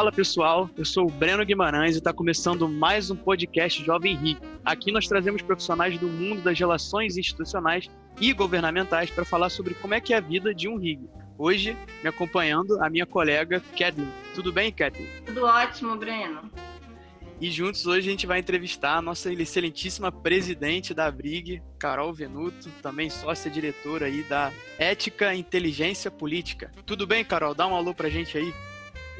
Fala pessoal, eu sou o Breno Guimarães e está começando mais um podcast Jovem Rico. Aqui nós trazemos profissionais do mundo das relações institucionais e governamentais para falar sobre como é que é a vida de um RIG. Hoje, me acompanhando, a minha colega Kathleen. Tudo bem, Kathleen? Tudo ótimo, Breno. E juntos hoje a gente vai entrevistar a nossa excelentíssima presidente da Brig, Carol Venuto, também sócia diretora aí da Ética Inteligência Política. Tudo bem, Carol? Dá um alô pra gente aí.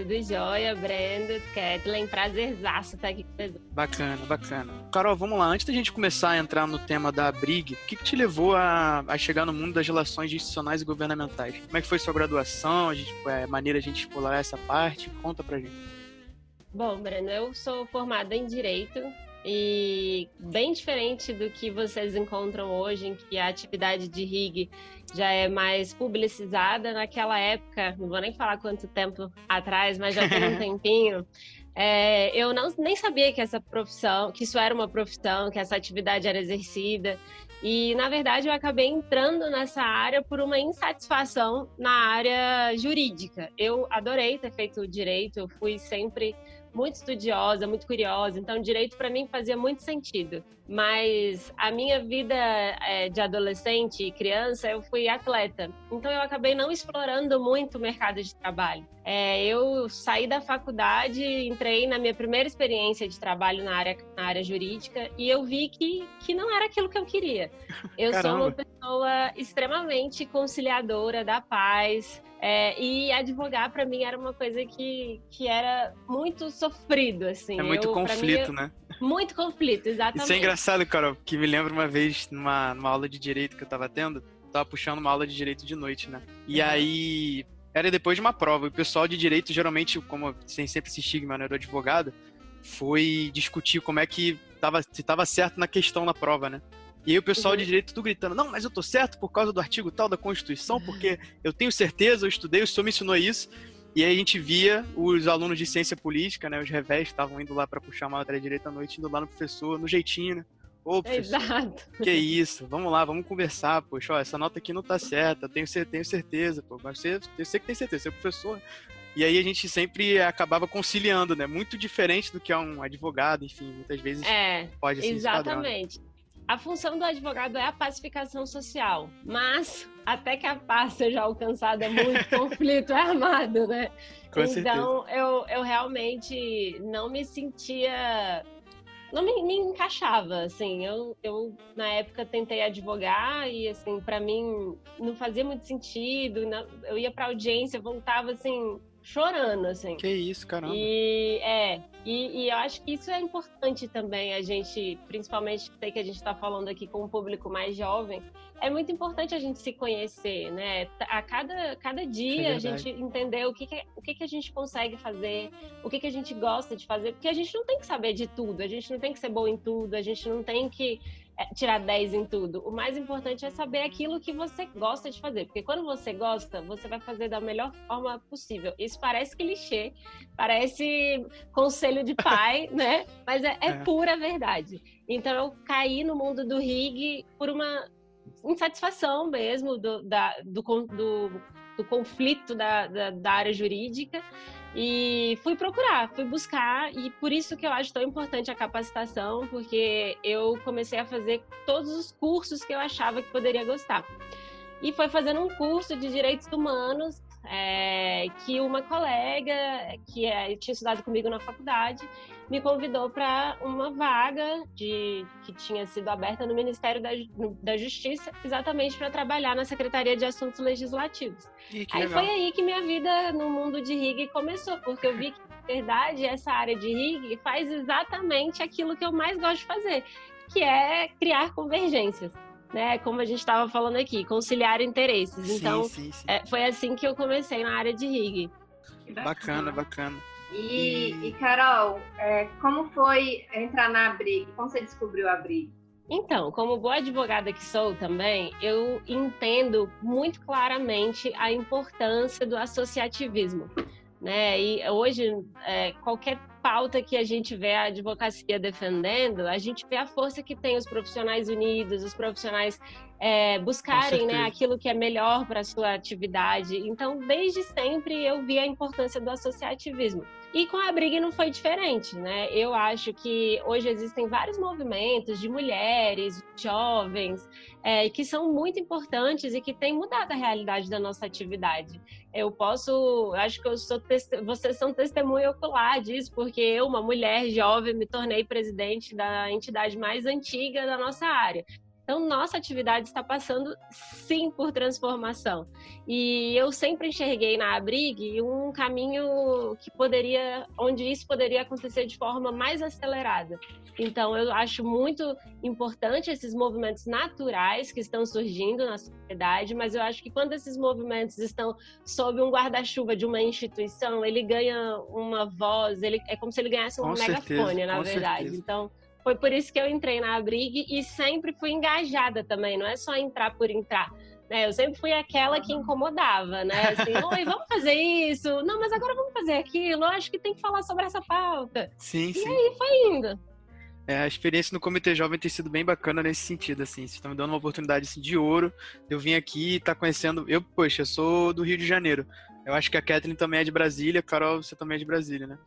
Tudo jóia, Brenda, Kathleen, prazerzaço estar aqui com vocês. Bacana, bacana. Carol, vamos lá. Antes da gente começar a entrar no tema da Brig, o que, que te levou a, a, chegar no mundo das relações institucionais e governamentais? Como é que foi sua graduação? A gente, é, maneira a gente explorar essa parte? Conta pra gente. Bom, Brenda, eu sou formada em Direito, e bem diferente do que vocês encontram hoje, em que a atividade de RIG já é mais publicizada, naquela época, não vou nem falar quanto tempo atrás, mas já tem um tempinho, é, eu não, nem sabia que essa profissão, que isso era uma profissão, que essa atividade era exercida. E, na verdade, eu acabei entrando nessa área por uma insatisfação na área jurídica. Eu adorei ter feito direito, eu fui sempre muito estudiosa, muito curiosa, então direito para mim fazia muito sentido. Mas a minha vida é, de adolescente e criança, eu fui atleta, então eu acabei não explorando muito o mercado de trabalho. É, eu saí da faculdade, entrei na minha primeira experiência de trabalho na área, na área jurídica e eu vi que, que não era aquilo que eu queria. Eu Caramba. sou uma pessoa extremamente conciliadora da paz, é, e advogar para mim era uma coisa que, que era muito sofrido, assim. É muito eu, conflito, mim, né? Muito conflito, exatamente. Isso é engraçado, Carol, que me lembra uma vez numa, numa aula de direito que eu tava tendo, tava puxando uma aula de direito de noite, né? E uhum. aí era depois de uma prova. E o pessoal de direito, geralmente, como tem sempre esse estigma, né, do advogado, foi discutir como é que tava, se tava certo na questão na prova, né? E aí o pessoal uhum. de direito tudo gritando, não, mas eu tô certo por causa do artigo tal da Constituição, porque eu tenho certeza, eu estudei, o senhor me ensinou isso. E aí a gente via os alunos de ciência política, né, os revés, estavam indo lá para puxar uma matéria direita à noite, indo lá no professor, no jeitinho, né? Ô, professor, Exato. que isso? Vamos lá, vamos conversar, poxa, ó, essa nota aqui não tá certa, tenho, tenho certeza, pô, mas você, eu sei que tem certeza, você é professor. E aí a gente sempre acabava conciliando, né? Muito diferente do que é um advogado, enfim, muitas vezes é, pode ser Exatamente a função do advogado é a pacificação social, mas até que a paz seja alcançada, muito conflito é armado, né? Com então, eu, eu realmente não me sentia. Não me, me, encaixava, assim. Eu, eu, na época, tentei advogar e, assim, para mim não fazia muito sentido. eu ia para audiência, voltava, assim, chorando, assim. Que isso, caramba. E é, e, e, eu acho que isso é importante também, a gente, principalmente sei que a gente está falando aqui com um público mais jovem, é muito importante a gente se conhecer, né? A cada, cada dia é a gente entender o que, que, o que, que a gente consegue fazer, o que, que a gente gosta de fazer, porque a gente não tem que saber de tudo, a gente não tem que ser bom em tudo, a gente não tem que é, tirar 10 em tudo. O mais importante é saber aquilo que você gosta de fazer, porque quando você gosta, você vai fazer da melhor forma possível. Isso parece clichê, parece conselho de pai, né? Mas é, é, é, pura verdade. Então eu caí no mundo do rig por uma insatisfação mesmo do, da, do, do, do conflito da, da, da área jurídica e fui procurar, fui buscar, e por isso que eu acho tão importante a capacitação, porque eu comecei a fazer todos os cursos que eu achava que poderia gostar. E foi fazendo um curso de direitos humanos é, que uma colega que é, tinha estudado comigo na faculdade me convidou para uma vaga de, que tinha sido aberta no Ministério da, da Justiça, exatamente para trabalhar na Secretaria de Assuntos Legislativos. aí legal. foi aí que minha vida no mundo de RIG começou, porque eu vi que, na verdade, essa área de RIG faz exatamente aquilo que eu mais gosto de fazer, que é criar convergências né? Como a gente estava falando aqui, conciliar interesses. Sim, então, sim, sim. É, foi assim que eu comecei na área de RIG. Bacana, bacana. E, e... e Carol, é, como foi entrar na Brig? Como você descobriu a Brig? Então, como boa advogada que sou também, eu entendo muito claramente a importância do associativismo. Né? E hoje, é, qualquer pauta que a gente vê a advocacia defendendo, a gente vê a força que tem os profissionais unidos, os profissionais é, buscarem né, aquilo que é melhor para a sua atividade. Então, desde sempre, eu vi a importância do associativismo. E com a Briga não foi diferente, né? Eu acho que hoje existem vários movimentos de mulheres, jovens, é, que são muito importantes e que têm mudado a realidade da nossa atividade. Eu posso, acho que eu sou, vocês são testemunha ocular disso, porque eu, uma mulher jovem, me tornei presidente da entidade mais antiga da nossa área. Então, nossa atividade está passando sim por transformação. E eu sempre enxerguei na Abrig um caminho que poderia, onde isso poderia acontecer de forma mais acelerada. Então, eu acho muito importante esses movimentos naturais que estão surgindo na sociedade, mas eu acho que quando esses movimentos estão sob um guarda-chuva de uma instituição, ele ganha uma voz, ele é como se ele ganhasse um com megafone, certeza, na verdade. Certeza. Então, foi por isso que eu entrei na Abrig e sempre fui engajada também, não é só entrar por entrar. Né? Eu sempre fui aquela que incomodava, né? Assim, oi, vamos fazer isso. Não, mas agora vamos fazer aquilo. Eu acho que tem que falar sobre essa pauta. Sim, e sim. E aí foi indo. É, a experiência no Comitê Jovem tem sido bem bacana nesse sentido, assim. Vocês estão me dando uma oportunidade assim, de ouro. Eu vim aqui e tá conhecendo. Eu, poxa, eu sou do Rio de Janeiro. Eu acho que a Kathleen também é de Brasília, Carol, você também é de Brasília, né?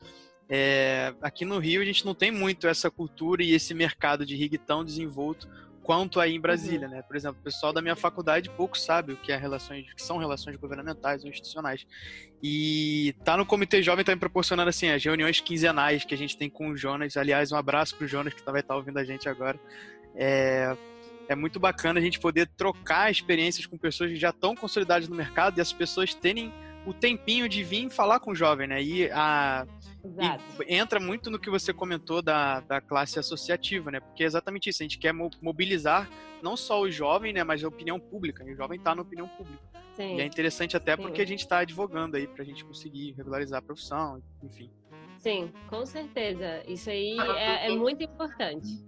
É, aqui no Rio a gente não tem muito essa cultura e esse mercado de rig tão desenvolto quanto aí em Brasília, uhum. né? Por exemplo, o pessoal da minha faculdade pouco sabe o que é relações, que são relações governamentais ou institucionais. E tá no Comitê Jovem tá me proporcionando assim as reuniões quinzenais que a gente tem com o Jonas. Aliás, um abraço pro Jonas que vai estar tá ouvindo a gente agora. É, é muito bacana a gente poder trocar experiências com pessoas que já estão consolidadas no mercado e as pessoas terem o tempinho de vir falar com o jovem, né? E a e entra muito no que você comentou da, da classe associativa, né? Porque é exatamente isso. A gente quer mobilizar não só o jovem, né? Mas a opinião pública. E o jovem está na opinião pública. Sim. E é interessante até Sim. porque a gente está advogando aí para a gente conseguir regularizar a profissão, enfim. Sim, com certeza. Isso aí é, é muito importante.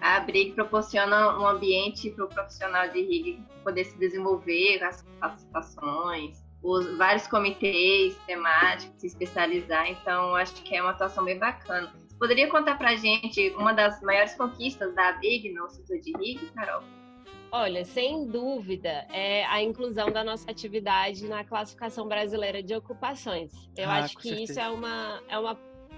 A BRIC proporciona um ambiente para o profissional de RIG poder se desenvolver, as capacitações, os vários comitês temáticos, se especializar. Então, acho que é uma atuação bem bacana. Você poderia contar para a gente uma das maiores conquistas da BIG no setor de RIG, Carol? Olha, sem dúvida, é a inclusão da nossa atividade na classificação brasileira de ocupações. Eu ah, acho que certeza. isso é uma, é uma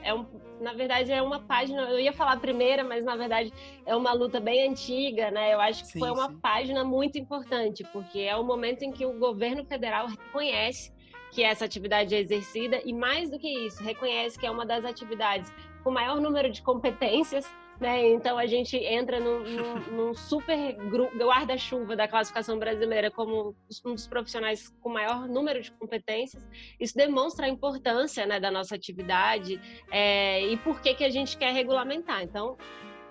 é um, na verdade é uma página, eu ia falar primeira, mas na verdade é uma luta bem antiga, né? Eu acho que sim, foi uma sim. página muito importante, porque é o momento em que o governo federal reconhece que essa atividade é exercida e mais do que isso, reconhece que é uma das atividades com maior número de competências né? Então a gente entra num, num, num super guarda-chuva da classificação brasileira como um dos profissionais com maior número de competências. Isso demonstra a importância né, da nossa atividade é, e por que, que a gente quer regulamentar. Então,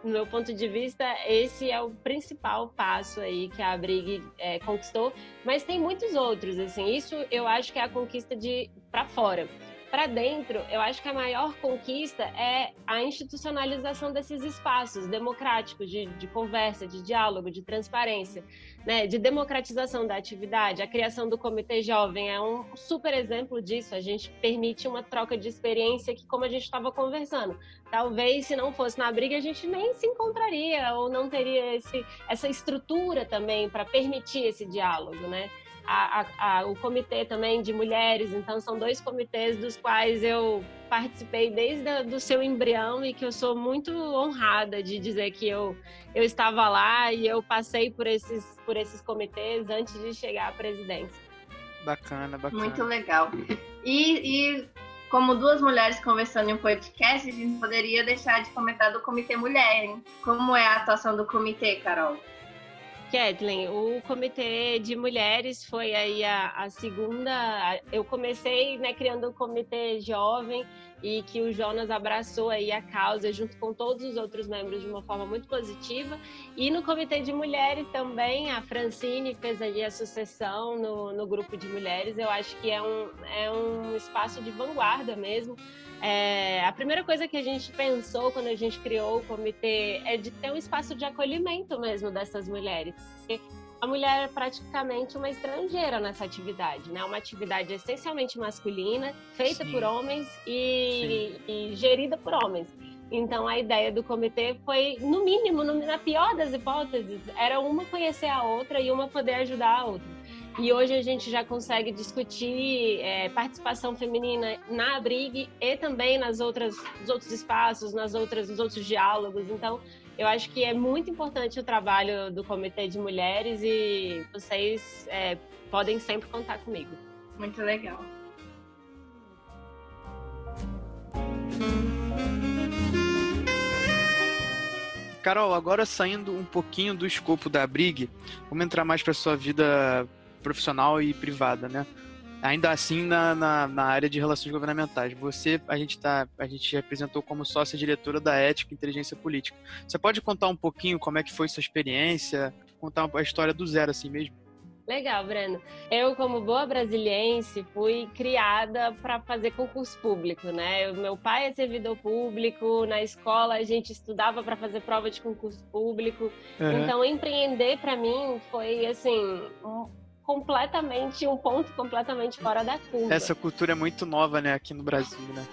no meu ponto de vista, esse é o principal passo aí que a Abrig é, conquistou, mas tem muitos outros, assim, isso eu acho que é a conquista de para fora para dentro, eu acho que a maior conquista é a institucionalização desses espaços democráticos de, de conversa, de diálogo, de transparência, né, de democratização da atividade. A criação do Comitê Jovem é um super exemplo disso. A gente permite uma troca de experiência que, como a gente estava conversando, talvez se não fosse na briga a gente nem se encontraria ou não teria esse, essa estrutura também para permitir esse diálogo, né? A, a, o comitê também de mulheres, então são dois comitês dos quais eu participei desde o seu embrião e que eu sou muito honrada de dizer que eu, eu estava lá e eu passei por esses, por esses comitês antes de chegar à presidência. Bacana, bacana. Muito legal. E, e como duas mulheres conversando em um podcast, a gente poderia deixar de comentar do Comitê Mulher, hein? Como é a atuação do comitê, Carol? Kathleen, o Comitê de Mulheres foi aí a, a segunda. Eu comecei né, criando o um Comitê Jovem e que o Jonas abraçou aí a causa junto com todos os outros membros de uma forma muito positiva. E no Comitê de Mulheres também, a Francine fez ali a sucessão no, no grupo de mulheres. Eu acho que é um, é um espaço de vanguarda mesmo é, a primeira coisa que a gente pensou quando a gente criou o comitê é de ter um espaço de acolhimento mesmo dessas mulheres. Porque a mulher é praticamente uma estrangeira nessa atividade, né? Uma atividade essencialmente masculina, feita Sim. por homens e, e, gerida por homens. Então a ideia do comitê foi, no mínimo, na pior das hipóteses, era uma conhecer a outra e uma poder ajudar a outra. E hoje a gente já consegue discutir é, participação feminina na Abrig e também nas outras, nos outros espaços, nas outras, nos outros diálogos. Então, eu acho que é muito importante o trabalho do Comitê de Mulheres e vocês é, podem sempre contar comigo. Muito legal. Carol, agora saindo um pouquinho do escopo da Brig, vamos entrar mais para sua vida profissional e privada, né? Ainda assim, na, na, na, área de relações governamentais. Você, a gente, tá, a gente representou como sócia-diretora da Ética e Inteligência Política. Você pode contar um pouquinho como é que foi sua experiência? Contar a história do zero, assim mesmo? Legal, Breno. Eu, como boa brasiliense, fui criada para fazer concurso público, né? meu pai é servidor público, na escola a gente estudava para fazer prova de concurso público. Uhum. Então, empreender para mim foi, assim, um completamente um ponto completamente fora da curva. Essa cultura é muito nova, né, aqui no Brasil, né?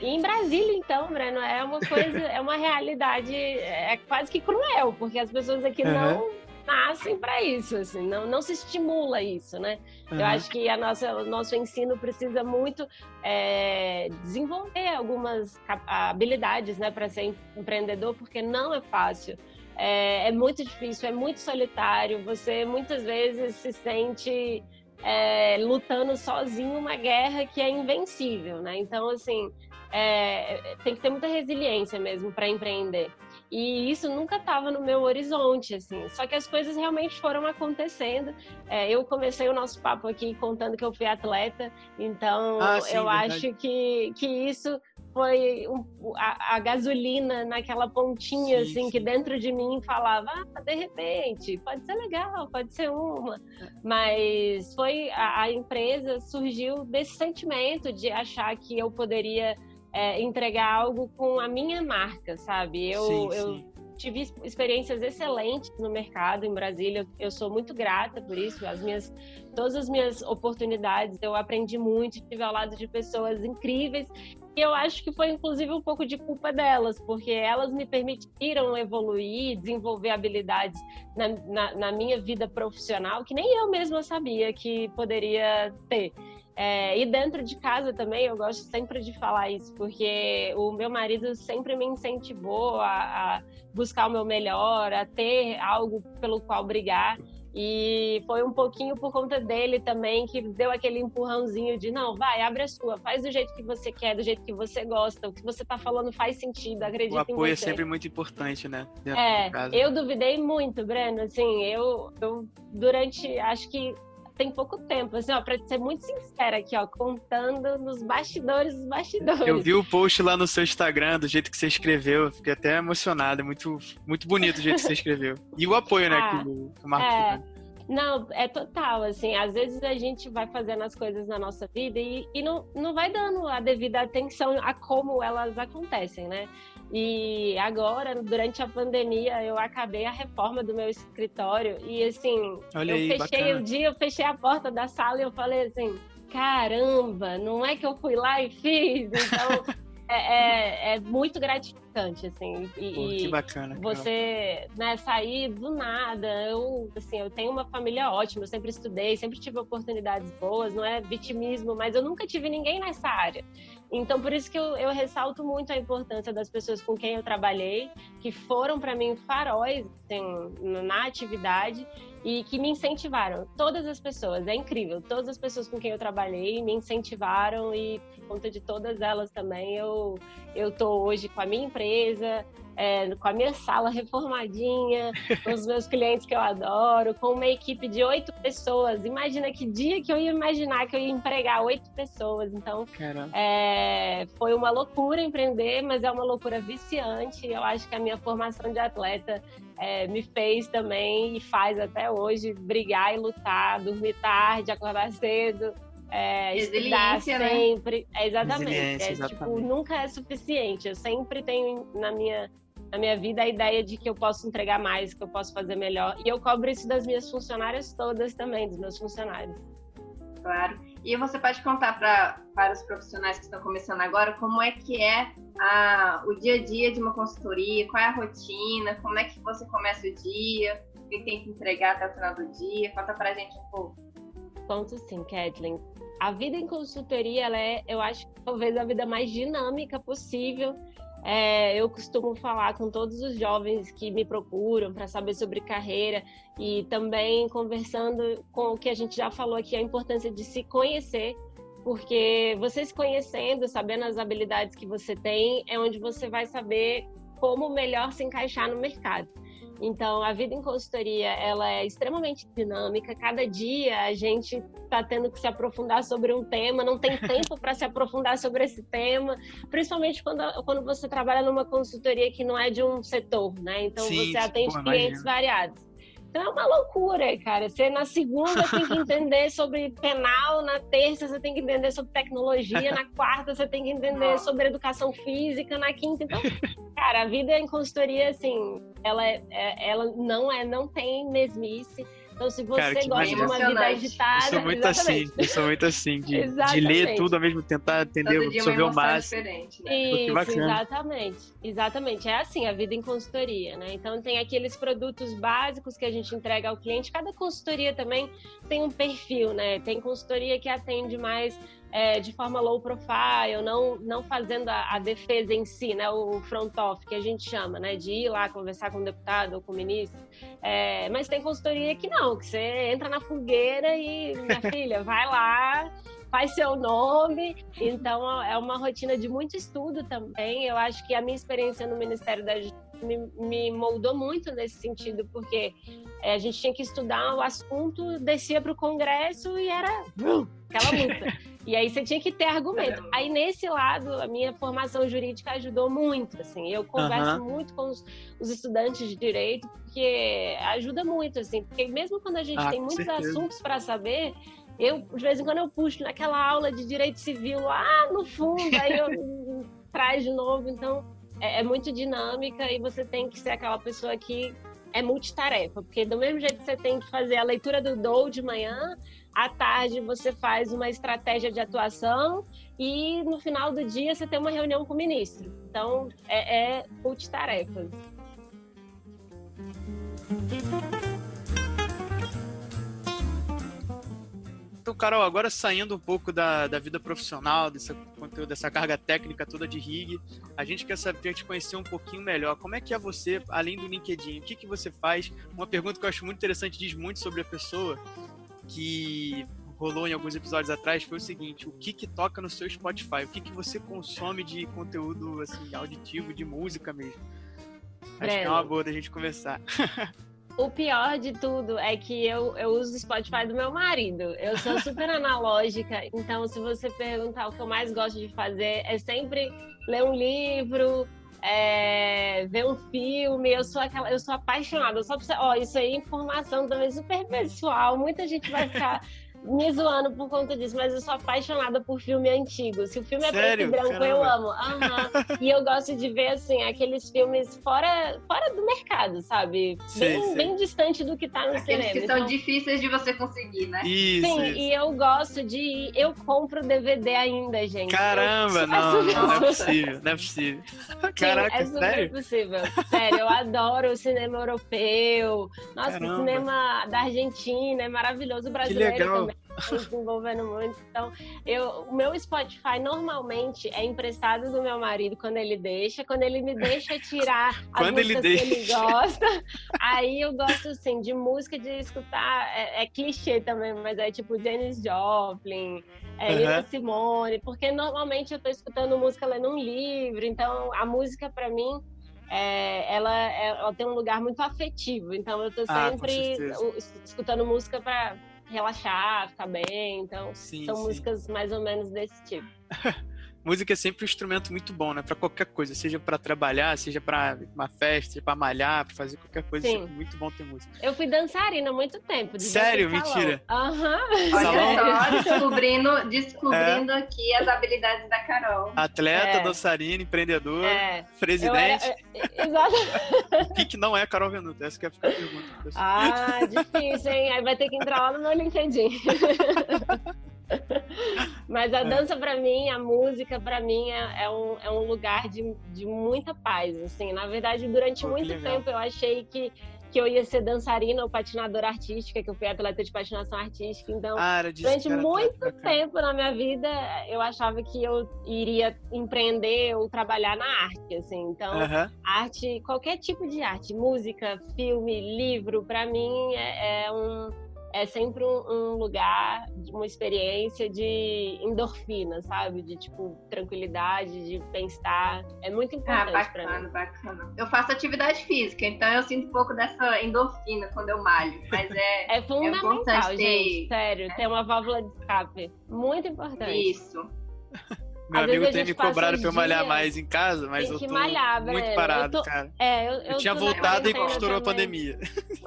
E em Brasília, então, Breno, é uma coisa, é uma realidade é quase que cruel, porque as pessoas aqui uhum. não nascem para isso, assim, não, não se estimula isso, né? Uhum. Eu acho que a nossa, o nosso ensino precisa muito é, desenvolver algumas habilidades, né, para ser empreendedor, porque não é fácil é, é muito difícil, é muito solitário. Você muitas vezes se sente é, lutando sozinho uma guerra que é invencível, né? Então, assim, é, tem que ter muita resiliência mesmo para empreender. E isso nunca estava no meu horizonte, assim. Só que as coisas realmente foram acontecendo. É, eu comecei o nosso papo aqui contando que eu fui atleta, então ah, sim, eu verdade. acho que, que isso foi um, a, a, gasolina naquela pontinha, sim, assim, sim. que dentro de mim falava, ah, de repente, pode ser legal, pode ser uma. Mas foi, a, a empresa surgiu desse sentimento de achar que eu poderia é, entregar algo com a minha marca, sabe? Eu, sim, eu tive experiências excelentes no mercado em Brasília. Eu sou muito grata por isso. As minhas, todas as minhas oportunidades, eu aprendi muito, estive ao lado de pessoas incríveis. E eu acho que foi inclusive um pouco de culpa delas, porque elas me permitiram evoluir, desenvolver habilidades na, na, na minha vida profissional que nem eu mesma sabia que poderia ter. É, e dentro de casa também, eu gosto sempre de falar isso, porque o meu marido sempre me incentivou a, a buscar o meu melhor, a ter algo pelo qual brigar. E foi um pouquinho por conta dele também que deu aquele empurrãozinho de não, vai, abre a sua, faz do jeito que você quer, do jeito que você gosta, o que você tá falando faz sentido, acredito em você. O apoio é sempre muito importante, né? é, eu duvidei muito, Breno, assim, eu, eu durante, acho que tem pouco tempo, assim, ó, pra ser muito sincera aqui, ó, contando nos bastidores dos bastidores. Eu vi o post lá no seu Instagram, do jeito que você escreveu, fiquei até emocionada, muito, muito bonito o jeito que você escreveu. E o apoio, né, ah, que o, que o Marcos é... Não, é total, assim, às vezes a gente vai fazendo as coisas na nossa vida e, e não, não vai dando a devida atenção a como elas acontecem, né? E agora, durante a pandemia, eu acabei a reforma do meu escritório e assim, Olha eu aí, fechei bacana. o dia, eu fechei a porta da sala e eu falei assim, caramba, não é que eu fui lá e fiz, então é, é, é, muito gratificante, assim. E, Pô, que bacana. Você né, sair do nada. Eu, assim, eu tenho uma família ótima, eu sempre estudei, sempre tive oportunidades boas, não é vitimismo, mas eu nunca tive ninguém nessa área. Então, por isso que eu, eu ressalto muito a importância das pessoas com quem eu trabalhei, que foram para mim faróis assim, na atividade e que me incentivaram. Todas as pessoas, é incrível, todas as pessoas com quem eu trabalhei me incentivaram e por conta de todas elas também eu eu tô hoje com a minha empresa, é, com a minha sala reformadinha, com os meus clientes que eu adoro, com uma equipe de oito pessoas. Imagina que dia que eu ia imaginar que eu ia empregar oito pessoas. Então, é, foi uma loucura empreender, mas é uma loucura viciante. Eu acho que a minha formação de atleta é, me fez também e faz até hoje brigar e lutar, dormir tarde, acordar cedo. É, estudar né? sempre. Né? É, exatamente. É, tipo, exatamente. Tipo, nunca é suficiente. Eu sempre tenho na minha na minha vida a ideia de que eu posso entregar mais, que eu posso fazer melhor. E eu cobro isso das minhas funcionárias todas também, dos meus funcionários. Claro. E você pode contar pra, para os profissionais que estão começando agora como é que é a, o dia a dia de uma consultoria, qual é a rotina, como é que você começa o dia, o que tem que entregar até o final do dia. Conta pra gente um pouco. Conto sim, Kathleen. A vida em consultoria, ela é, eu acho, talvez a vida mais dinâmica possível é, eu costumo falar com todos os jovens que me procuram para saber sobre carreira e também conversando com o que a gente já falou aqui, a importância de se conhecer, porque você se conhecendo, sabendo as habilidades que você tem, é onde você vai saber como melhor se encaixar no mercado. Então, a vida em consultoria, ela é extremamente dinâmica. Cada dia a gente está tendo que se aprofundar sobre um tema, não tem tempo para se aprofundar sobre esse tema, principalmente quando, quando você trabalha numa consultoria que não é de um setor, né? Então, Sim, você atende pô, clientes variados. Então é uma loucura, cara. Você na segunda tem que entender sobre penal, na terça você tem que entender sobre tecnologia, na quarta você tem que entender sobre educação física, na quinta. Então, cara, a vida em consultoria, assim, ela, é, é ela não é, não tem mesmice então, se você Cara, gosta de uma vida agitada. Eu sou muito assim, eu sou muito assim, de, de ler tudo ao mesmo tentar entender, absorver o máximo. Né? Isso, exatamente. Exatamente. É assim a vida em consultoria, né? Então tem aqueles produtos básicos que a gente entrega ao cliente. Cada consultoria também tem um perfil, né? Tem consultoria que atende mais é, de forma low profile, não, não fazendo a, a, defesa em si, né, o front off que a gente chama, né, de ir lá conversar com o deputado ou com o ministro. É, mas tem consultoria que não, que você entra na fogueira e, minha filha, vai lá, faz seu nome. Então é uma rotina de muito estudo também. Eu acho que a minha experiência no Ministério da Justiça me, me moldou muito nesse sentido, porque é, a gente tinha que estudar o assunto, descia para o Congresso e era aquela luta. E aí você tinha que ter argumento. Aí nesse lado, a minha formação jurídica ajudou muito, assim. Eu converso uhum. muito com os, os, estudantes de direito, porque ajuda muito, assim. Porque mesmo quando a gente ah, tem muitos certeza. assuntos para saber, eu, de vez em quando, eu puxo naquela aula de direito civil lá no fundo, aí eu traz de novo. Então, é, é muito dinâmica e você tem que ser aquela pessoa que é multitarefa, porque do mesmo jeito que você tem que fazer a leitura do DOU de manhã, à tarde você faz uma estratégia de atuação e no final do dia você tem uma reunião com o ministro. Então, é, é multitarefas. Então, Carol, agora saindo um pouco da, da vida profissional, dessa conteúdo, dessa carga técnica toda de rig, a gente quer saber, te conhecer um pouquinho melhor. Como é que é você, além do LinkedIn? O que, que você faz? Uma pergunta que eu acho muito interessante, diz muito sobre a pessoa, que rolou em alguns episódios atrás, foi o seguinte: o que que toca no seu Spotify? O que que você consome de conteúdo assim, auditivo, de música mesmo? Acho que é uma boa da gente conversar. O pior de tudo é que eu, eu uso o Spotify do meu marido. Eu sou super analógica, então se você perguntar o que eu mais gosto de fazer é sempre ler um livro, é, ver um filme. Eu sou aquela, eu sou apaixonada. Só pra, ó, isso aí é informação também super pessoal. Muita gente vai ficar me zoando por conta disso, mas eu sou apaixonada por filme antigo. Se o filme é preto e branco, Caramba. eu amo. Uhum. e eu gosto de ver, assim, aqueles filmes fora, fora do mercado, sabe? Bem, bem distante do que tá no aqueles cinema. que são então... difíceis de você conseguir, né? Isso, Sim, isso. e eu gosto de... Eu compro DVD ainda, gente. Caramba, não, não, não, é possível, não é possível. Caraca, Sim, é super sério? possível. Sério, eu adoro o cinema europeu. Nossa, Caramba. o cinema da Argentina é maravilhoso. O brasileiro que legal. também desenvolvendo muito. Então, eu, o meu Spotify normalmente é emprestado do meu marido quando ele deixa. Quando ele me deixa tirar as quando músicas ele que ele gosta, aí eu gosto, assim, de música de escutar. É, é clichê também, mas é tipo Janis Joplin, é, uhum. Simone, porque normalmente eu tô escutando música lendo um livro, então a música para mim é, ela, ela, tem um lugar muito afetivo. Então eu tô ah, sempre ah, escutando música para relaxar, ficar bem. Então, sim, são sim. músicas mais ou menos desse tipo. música é sempre um instrumento muito bom, né? Para qualquer coisa, seja para trabalhar, seja para uma festa, seja para malhar, para fazer qualquer coisa, é muito bom ter música. Eu fui dançarina há muito tempo. Sério? Mentira? Aham. Uhum. Olha só, descobrindo, descobrindo é. aqui as habilidades da Carol. Atleta, é. dançarina, empreendedora, é. presidente. Era... É, exato. o que, que não é Carol Venuto? Essa que é a pergunta. Ah, difícil, hein? Aí vai ter que entrar lá no meu LinkedIn. Mas a é. dança para mim, a música para mim é, é, um, é um lugar de, de muita paz, assim. Na verdade, durante Pô, muito tempo eu achei que que eu ia ser dançarina ou patinadora artística, que eu fui atleta de patinação artística. Então, ah, durante muito tempo na minha vida, eu achava que eu iria empreender ou trabalhar na arte, assim. Então, arte, qualquer tipo de arte, música, filme, livro, para mim é, é um é sempre um, um, lugar, uma experiência de endorfina, sabe? De tipo tranquilidade, de bem-estar. É muito importante ah, para mim. Bacana, Eu faço atividade física, então eu sinto um pouco dessa endorfina quando eu malho. Mas é, é fundamental, é gente. Sério, é. ter uma válvula de escape. Muito importante. Isso. Meu Às amigo tem me cobrado pra eu malhar mais em casa, mas eu tô malhar, muito parado, tô... cara. É, eu, eu, eu tinha voltado e estourou a pandemia.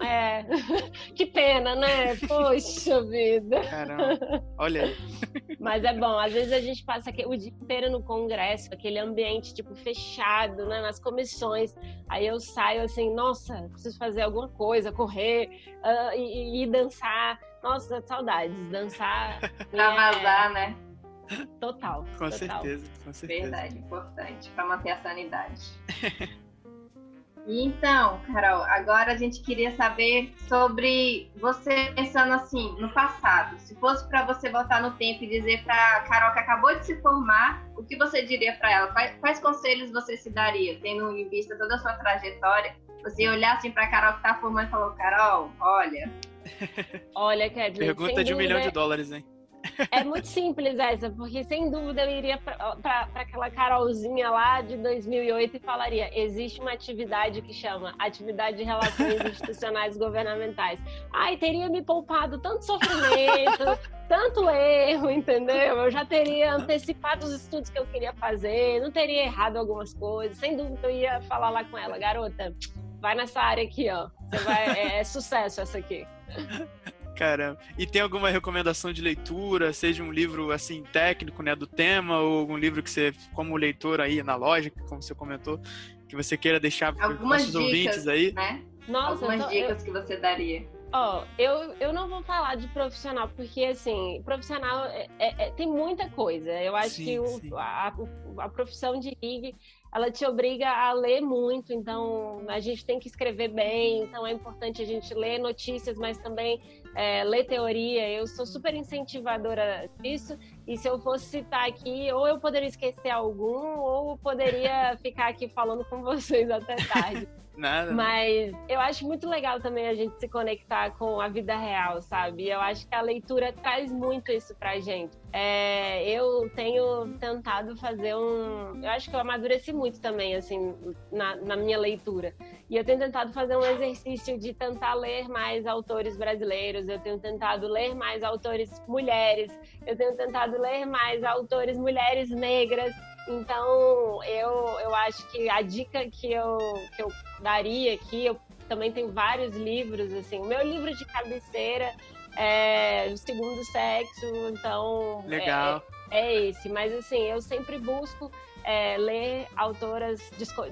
É, que pena, né? Poxa vida. Caramba, olha aí. Mas é bom, às vezes a gente passa o dia inteiro no congresso, aquele ambiente, tipo, fechado, né? Nas comissões. Aí eu saio assim, nossa, preciso fazer alguma coisa, correr uh, e, e, dançar. Nossa, saudades, dançar. pra é... vazar, né? Total. Com total. certeza, com certeza. Verdade, importante para manter a sanidade. então, Carol, agora a gente queria saber sobre você pensando assim, no passado. Se fosse para você voltar no tempo e dizer para Carol que acabou de se formar, o que você diria para ela? Quais, quais, conselhos você se daria, tendo em vista toda a sua trajetória? Você olhar assim para Carol que está formando e falou: Carol, olha. Olha, Kevin. Pergunta de um milhão de dólares, hein? É muito simples essa, porque sem dúvida eu iria para aquela Carolzinha lá de 2008 e falaria: existe uma atividade que chama Atividade de Relações Institucionais Governamentais. Ai, teria me poupado tanto sofrimento, tanto erro, entendeu? Eu já teria antecipado os estudos que eu queria fazer, não teria errado algumas coisas. Sem dúvida eu ia falar lá com ela: garota, vai nessa área aqui, ó. Vai, é, é sucesso essa aqui. Caramba. E tem alguma recomendação de leitura, seja um livro assim técnico, né, do tema, ou algum livro que você, como leitor aí analógico, como você comentou, que você queira deixar para os nossos dicas, ouvintes aí? Né? Nossa, Algumas tô, dicas eu... que você daria. Ó, oh, eu, eu não vou falar de profissional, porque, assim, profissional é, é, é tem muita coisa. Eu acho sim, que o, a, a, profissão de rig ela te obriga a ler muito, então a gente tem que escrever bem, então é importante a gente ler notícias, mas também é, ler teoria. Eu sou super incentivadora disso, e se eu fosse citar aqui, ou eu poderia esquecer algum, ou poderia ficar aqui falando com vocês até tarde. Nada. Mas eu acho muito legal também a gente se conectar com a vida real, sabe? Eu acho que a leitura traz muito isso pra gente. É, eu tenho tentado fazer um. Eu acho que eu amadureci muito também, assim, na, na minha leitura. E eu tenho tentado fazer um exercício de tentar ler mais autores brasileiros, eu tenho tentado ler mais autores mulheres, eu tenho tentado ler mais autores mulheres negras. Então, eu, eu acho que a dica que eu, que eu daria aqui, eu também tenho vários livros, assim. O meu livro de cabeceira é O Segundo Sexo, então... Legal. É, é esse, mas assim, eu sempre busco é, ler autoras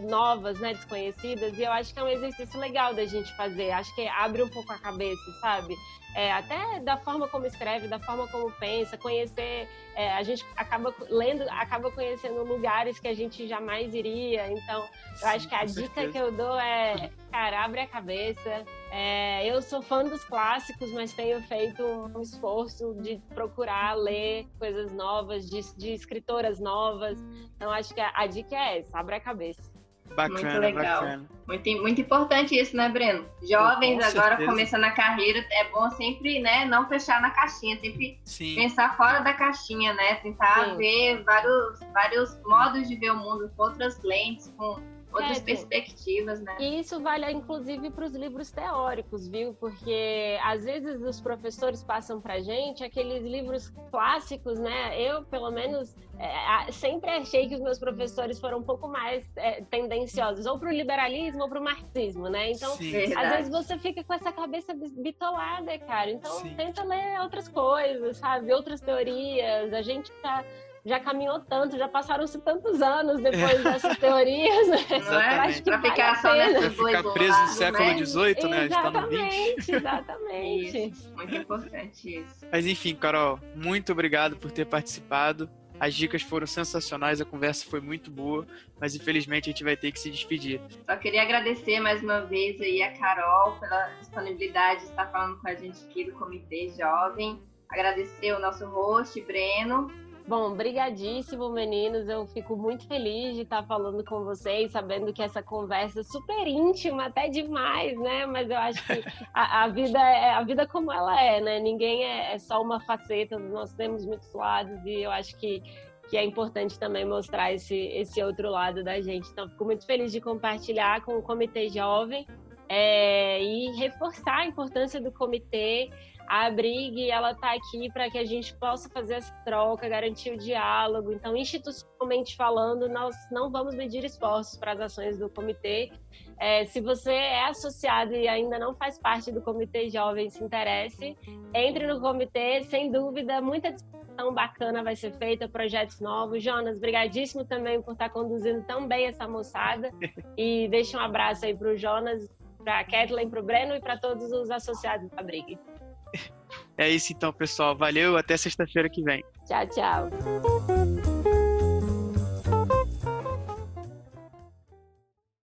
novas, né, desconhecidas, e eu acho que é um exercício legal da gente fazer. Acho que abre um pouco a cabeça, sabe? É, até da forma como escreve, da forma como pensa, conhecer. É, a gente acaba lendo, acaba conhecendo lugares que a gente jamais iria. Então, eu acho que a dica certeza. que eu dou é, cara, abre a cabeça. É, eu sou fã dos clássicos, mas tenho feito um esforço de procurar ler coisas novas, de, de escritoras novas. Então, acho que a, a dica é essa: abre a cabeça. Bacana, muito legal. Bacana. Muito, muito importante isso, né, Breno? Jovens Com agora certeza. começando a carreira, é bom sempre, né, não fechar na caixinha, sempre Sim. pensar fora da caixinha, né? Tentar Sim. ver vários, vários modos de ver o mundo com outras lentes, com outras é, perspectivas, né? E isso vale inclusive para os livros teóricos, viu? Porque às vezes os professores passam para gente aqueles livros clássicos, né? Eu, pelo menos, é, sempre achei que os meus professores foram um pouco mais é, tendenciosos, ou para o liberalismo ou para o marxismo, né? Então, Sim, às vezes você fica com essa cabeça bitolada, cara. Então, Sim. tenta ler outras coisas, sabe? Outras teorias. A gente tá já caminhou tanto, já passaram-se tantos anos depois é. dessas teorias, né? Não é? Acho que pra ficar só nessas ficar preso no século XVIII, né? Exatamente, exatamente. Isso, muito importante isso. Mas enfim, Carol, muito obrigado por ter participado. As dicas foram sensacionais, a conversa foi muito boa, mas infelizmente a gente vai ter que se despedir. Só queria agradecer mais uma vez aí a Carol pela disponibilidade de estar falando com a gente aqui do Comitê Jovem. Agradecer o nosso host, Breno, Bom, brigadíssimo, meninos. Eu fico muito feliz de estar falando com vocês, sabendo que essa conversa é super íntima, até demais, né? Mas eu acho que a, a vida é a vida como ela é, né? Ninguém é, é só uma faceta, nós temos muitos lados e eu acho que que é importante também mostrar esse, esse outro lado da gente. Então, fico muito feliz de compartilhar com o Comitê Jovem é, e reforçar a importância do comitê a Brig ela está aqui para que a gente possa fazer essa troca, garantir o diálogo. Então, institucionalmente falando, nós não vamos medir esforços para as ações do comitê. É, se você é associado e ainda não faz parte do comitê jovem, se interesse, entre no comitê, sem dúvida, muita discussão bacana vai ser feita, projetos novos. Jonas, brigadíssimo também por estar conduzindo tão bem essa moçada. E deixa um abraço aí para o Jonas, para a Kathleen, para o Breno e para todos os associados da Brig. É isso então, pessoal. Valeu, até sexta-feira que vem. Tchau, tchau.